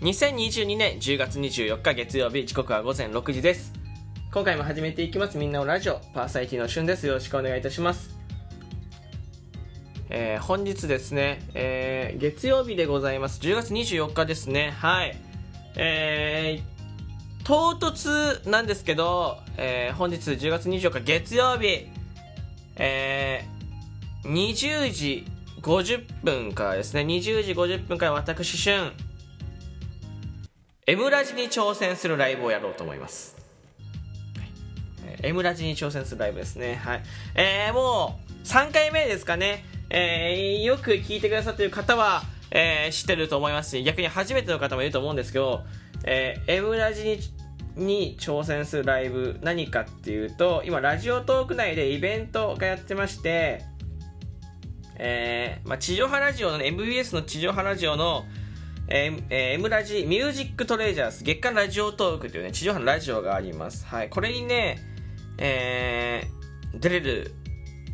2022年10月24日月曜日時刻は午前6時です。今回も始めていきます。みんなのラジオパーサイティのしゅんです。よろしくお願いいたします。えー、本日ですね、えー、月曜日でございます。10月24日ですね。はい。えー、唐突なんですけど、えー、本日10月24日月曜日。えー、20時50分からですね。20時50分から私しゅん。M ラジに挑戦するライブをやろうと思います。M ラジに挑戦するライブですね。はい。えー、もう、3回目ですかね。えー、よく聞いてくださってる方は、えー、知ってると思いますし、逆に初めての方もいると思うんですけど、えー、M ラジにに挑戦するライブ何かっていうと今ラジオトーク内でイベントがやってましてえーまあ、地上波ラジオの、MBS の地上波ラジオのえーえー、M ラジミュージックトレジャース月間ラジオトークというね、地上波のラジオがあります。はい。これにね、えー、出れる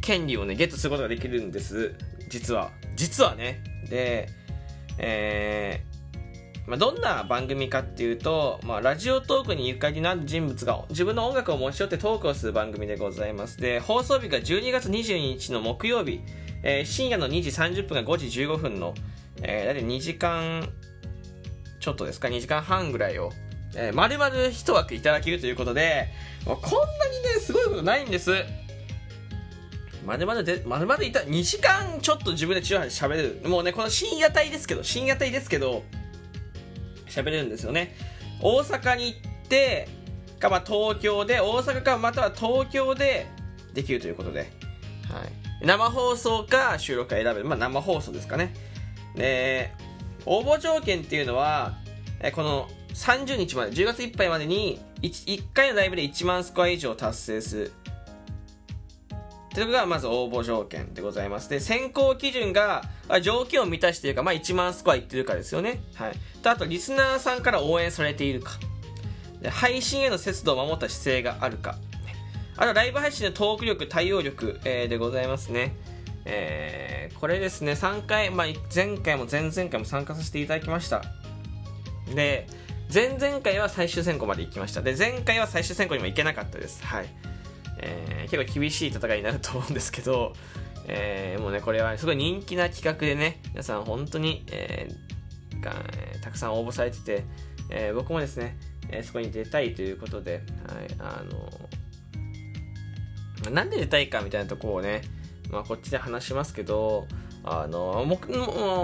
権利をね、ゲットすることができるんです。実は。実はね。で、えー、まあ、どんな番組かっていうと、まあ、ラジオトークにゆかりのある人物が自分の音楽を持ち寄ってトークをする番組でございます。で、放送日が12月22日の木曜日、えー、深夜の2時30分が5時15分の、えー、だいたい2時間ちょっとですか、2時間半ぐらいを、えー、丸々1枠いただけるということで、こんなにね、すごいことないんです。まるまるで、まるまるいた、2時間ちょっと自分で中波で喋る。もうね、この深夜帯ですけど、深夜帯ですけど、喋れるんですよね。大阪に行って、か、まあ、東京で、大阪か、または東京でできるということで、はい。生放送か収録か選べる。まあ、生放送ですかね。で、応募条件っていうのは、えこの30日まで、10月いっぱいまでに 1, 1回のライブで1万スコア以上達成する。というのがまず応募条件でございます。で、選考基準が条件を満たしているか、まあ1万スコアいってるかですよね。はい。と、あとリスナーさんから応援されているか。で配信への節度を守った姿勢があるか。あとライブ配信のトーク力、対応力、えー、でございますね。えー、これですね、3回、まあ、前回も前々回も参加させていただきました。で、前々回は最終選考まで行きました。で、前回は最終選考にも行けなかったです。はい。えー、結構厳しい戦いになると思うんですけど、えー、もうね、これはすごい人気な企画でね、皆さん本当に、えー、がたくさん応募されてて、えー、僕もですね、えー、そこに出たいということで、はい、あのなんで出たいかみたいなとこをね、まあ、こっちで話しますけど、あのも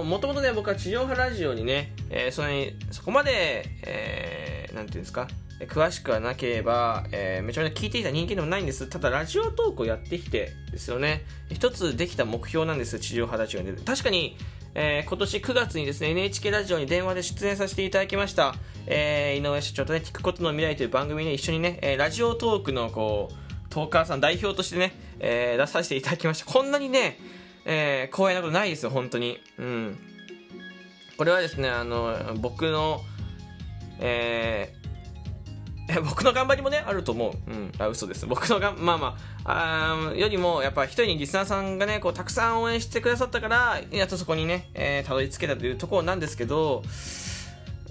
もともとね、僕は地上波ラジオにね、えー、それそこまで、えー、なんていうんですか、詳しくはなければ、えー、めちゃめちゃ聞いていた人間でもないんです。ただ、ラジオトークをやってきてですよね。一つできた目標なんです、地上波ラジオに。確かに、えー、今年9月にですね、NHK ラジオに電話で出演させていただきました、えー、井上社長とね、聞くことの未来という番組に、ね、一緒にね、えー、ラジオトークのこう、トーカーさん代表としてね、えー、出させていただきました。こんなにね、えー、光栄なことないですよ、本当に。うん。これはですね、あの、僕の、えー、僕の頑張りもね、あると思う。うん。あ、嘘です。僕のが、まあまあ、あよりも、やっぱ一人にリスナーさんがね、こう、たくさん応援してくださったから、やっとそこにね、えー、たどり着けたというところなんですけど、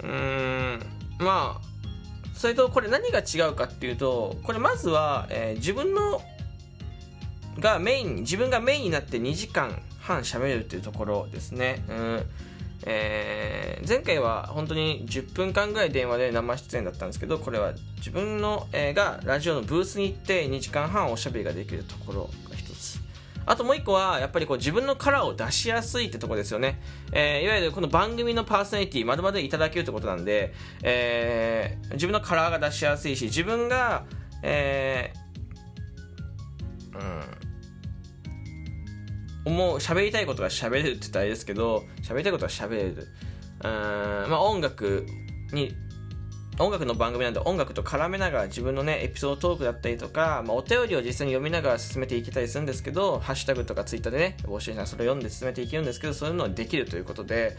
うーん、まあ、それとこれ何が違うかっていうとこれまずは、えー、自分のがメイン自分がメインになって2時間半喋るっていうところですね、うん。えー、前回は本当に10分間ぐらい電話で生出演だったんですけどこれは自分の、えー、がラジオのブースに行って2時間半おしゃべりができるところが1つ。あともう一個は、やっぱりこう自分のカラーを出しやすいってとこですよね。えー、いわゆるこの番組のパーソナリティ、まるまるいただけるってことなんで、えー、自分のカラーが出しやすいし、自分が、えー、うん、思う、喋りたいことが喋れるって言ったらあれですけど、喋りたいことが喋れる。うん、まあ音楽に音楽の番組なんで音楽と絡めながら自分のねエピソードトークだったりとか、まあ、お便りを実際に読みながら進めていけたりするんですけどハッシュタグとかツイッターでね募集したらそれを読んで進めていけるんですけどそういうのはできるということで、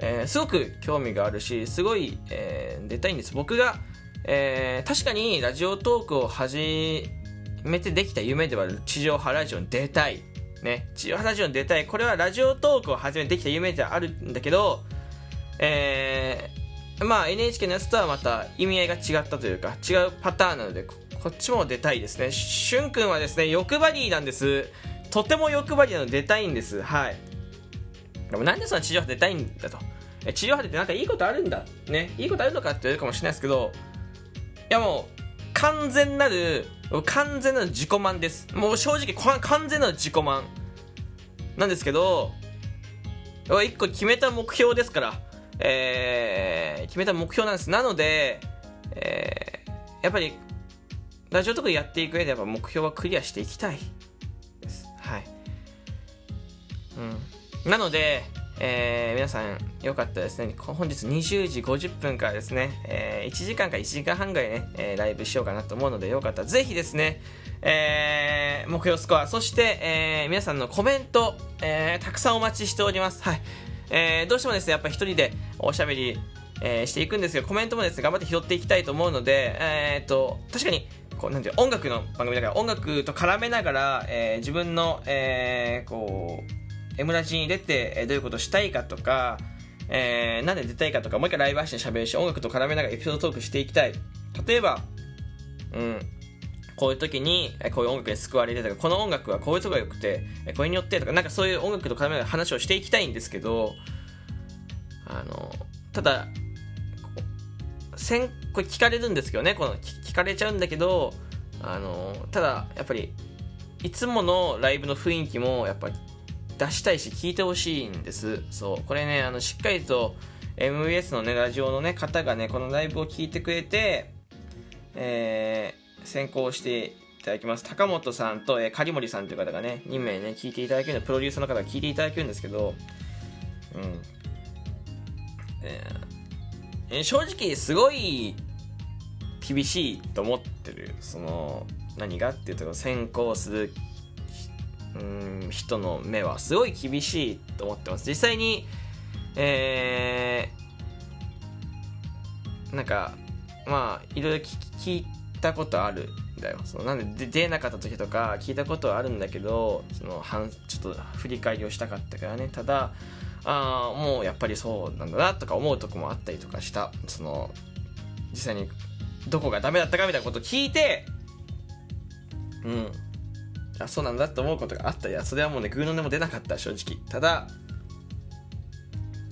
えー、すごく興味があるしすごい、えー、出たいんです。僕が、えー、確かにラジオトークを始めてできた夢では地上波ラジオに出たい。ね地上波ラジオに出たい。これはラジオトークを始めてできた夢ではあるんだけどえーまあ NHK のやつとはまた意味合いが違ったというか違うパターンなのでこっちも出たいですね。しゅんくんはですね欲張りなんです。とても欲張りなので出たいんです。はい。でもなんでその地上波出たいんだと。地上波でってなんかいいことあるんだ。ね。いいことあるのかって言われるかもしれないですけどいやもう完全なる完全なる自己満です。もう正直完全なる自己満。なんですけど一個決めた目標ですから。えー、決めた目標なんです。なので、えー、やっぱりラジオとかやっていく上でやっぱ目標はクリアしていきたいです。はい。うん。なのでえー、皆さんよかったですね。本日20時50分からですね、えー、1時間か1時間半ぐらいね、えー、ライブしようかなと思うのでよかったらぜひですね、えー、目標スコアそして、えー、皆さんのコメント、えー、たくさんお待ちしております。はい、えー、どうしてもですねやっぱ一人でおしゃべり、えー、していくんですけどコメントもですね頑張って拾っていきたいと思うのでえー、っと確かにこうなんていう音楽の番組だから音楽と絡めながら、えー、自分の、えー、こう M ラジに出て、どういうことしたいかとか、えー、なんで出たいかとか、もう一回ライブ配信喋るし、音楽と絡めながらエピソードトークしていきたい。例えば、うん、こういう時に、こういう音楽に救われてとか、この音楽はこういうとこが良くて、これによってとか、なんかそういう音楽と絡めながら話をしていきたいんですけど、あの、ただ、先これ聞かれるんですけどね、この聞かれちゃうんだけど、あの、ただ、やっぱり、いつものライブの雰囲気も、やっぱ出したいし聞いてほしいんです。そう。これねあのしっかりと MBS のねラジオのね方がねこのライブを聞いてくれてえー、先行していただきます。高本さんと、えー、狩森さんという方がね2名ね聞いていただけるプロデューサーの方が聞いていただけるんですけどうん。えー、正直すごい厳しいと思ってる。その何が？っていうと先行するうん人の目はすごい厳しいと思ってます。実際にえー、なんかまあいろいろ聞いたことあるんだよ。そのなんで出なかった時とか聞いたことはあるんだけどそのちょっと振り返りをしたかったからね。ただあもうやっぱりそうなんだなとか思うとこもあったりとかした。その実際にどこがダメだったかみたいなことを聞いてうん。あそうなんだって思うことがあった。いやそれはもうねグーの音も出なかった正直。ただ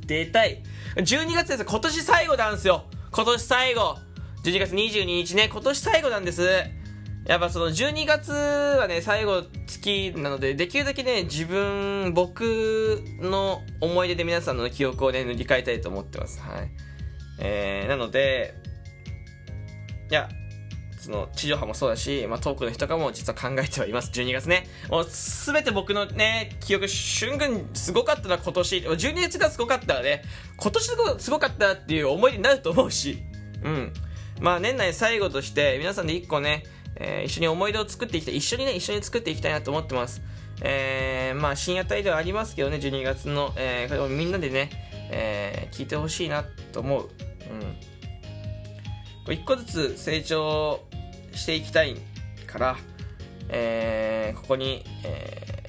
出たい。12月です。今年最後なんですよ。今年最後。12月22日ね。今年最後なんです。やっぱその12月はね最後月なのでできるだけね自分僕の思い出で皆さんの記憶をね塗り替えたいと思ってます。はい。えー、なのでいやその地上波もそうだし、まあ、トークの日とかも実は考えてはいます。12月ね。もうすべて僕のね、記憶、瞬間すごかったな、今年。12月がすごかったらね、今年すごかったっていう思いになると思うし、うん。まあ年内最後として皆さんで一個ね、えー、一緒に思い出を作っていきたい。一緒にね、一緒に作っていきたいなと思ってます。えー、まあ深夜帯ではありますけどね、12月の、えー、みんなでね、えー、聞いてほしいなと思う。うん。一個ずつ成長していきたいから、えー、ここに、え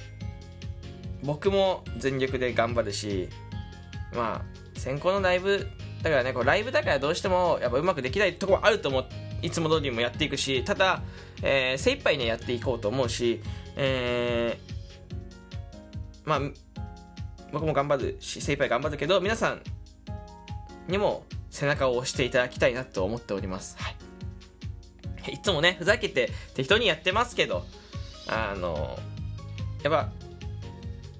ー、僕も全力で頑張るし、まあ、先行のライブ、だからね、こうライブだからどうしてもやっぱうまくできないところあると思う。いつも通りもやっていくし、ただ、えー、精一杯ね、やっていこうと思うし、えー、まあ、僕も頑張るし、精一杯頑張るけど、皆さんにも背中を押していただきたいなと思っております。はい。いつもね、ふざけて適当にやってますけど、あの、やっぱ、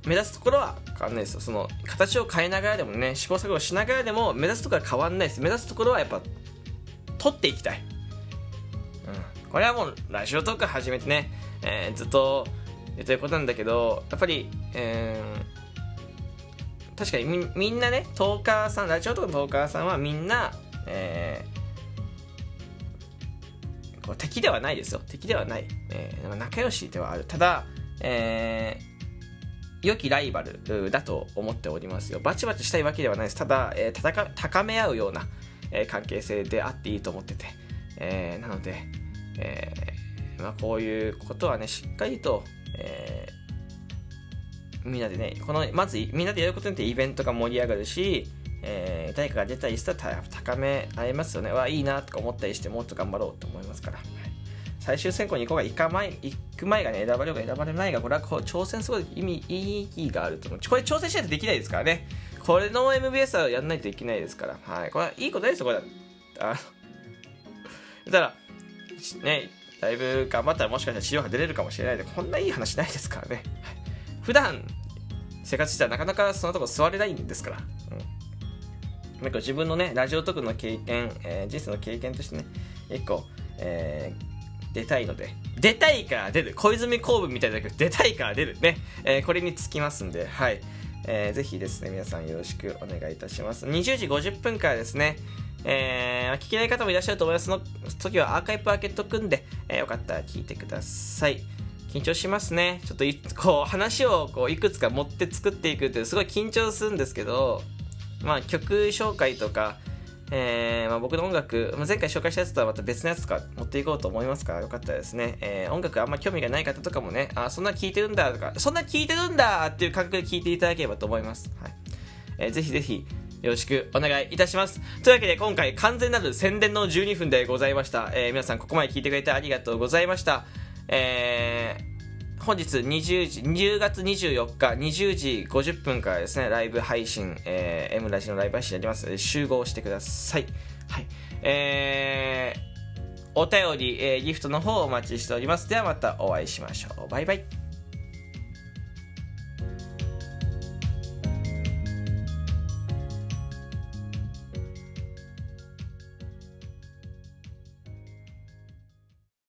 目指すところは変わんないですよ。その、形を変えながらでもね、試行錯誤しながらでも、目指すところは変わんないです。目指すところはやっぱ、取っていきたい。うん。これはもう、ラジオトーク始めてね、えー、ずっと言ってることなんだけど、やっぱり、えー、確かにみみんなね、トーカーさん、ラジオトークのトーカーさんはみんな、えー、こう敵ではないですよ。敵ではない、えー、仲良しではある。ただ、えー、良きライバルだと思っておりますよ。バチバチしたいわけではないです。ただ、えー、戦高め合うような、えー、関係性であっていいと思ってて、えー、なので、えーまあ、こういうことはねしっかりと、えー、みんなでねこのまずみんなでやることによってイベントが盛り上がるし、えー、誰かが出たりしたら高め合いますよね。わ、いいなとか思ったりして、もっと頑張ろうと思いますから。最終選考に行こうが行か前行く前がね、選ばれるか選ばれないが、これはこう挑戦すごい意味、意義があると思う。これ挑戦しないとできないですからね。これの MBS はやらないといけないですから。はい。これはいいことですよ、これ。あだから、ね、だいぶ頑張ったらもしかしたら治療が出れるかもしれないで、こんないい話ないですからね。はい、普段生活したらなかなかそのとこ座れないんですから。うん。なんか自分のね、ラジオトークの経験、えー、人生の経験としてね、一個、えー、出たいので、出たいから出る。小泉公文みたいだけど、出たいから出る。ね。えー、これにつきますんで、はい。えー、ぜひですね、皆さんよろしくお願いいたします。20時50分からですね、えー、聞けない方もいらっしゃると思います。その時はアーカイブ開けとくんで、えー、よかったら聞いてください。緊張しますね。ちょっとこう話をこういくつか持って作っていくってすごい緊張するんですけど、まあ曲紹介とか、えー、まあ、僕の音楽、まあ、前回紹介したやつとはまた別のやつとか持っていこうと思いますからよかったらですね。えー、音楽あんま興味がない方とかもね、あ、そんな聴いてるんだとか、そんな聴いてるんだっていう感覚で聴いていただければと思います。はい。えー、ぜひぜひ、よろしくお願いいたします。というわけで今回完全なる宣伝の12分でございました。えー、皆さんここまで聞いてくれてありがとうございました。えー、本日20時、10月24日20時50分からですね、ライブ配信、えー、M ラジのライブ配信やります、集合してください。はい。えー、お便り、えー、ギフトの方をお待ちしております。ではまたお会いしましょう。バイバイ。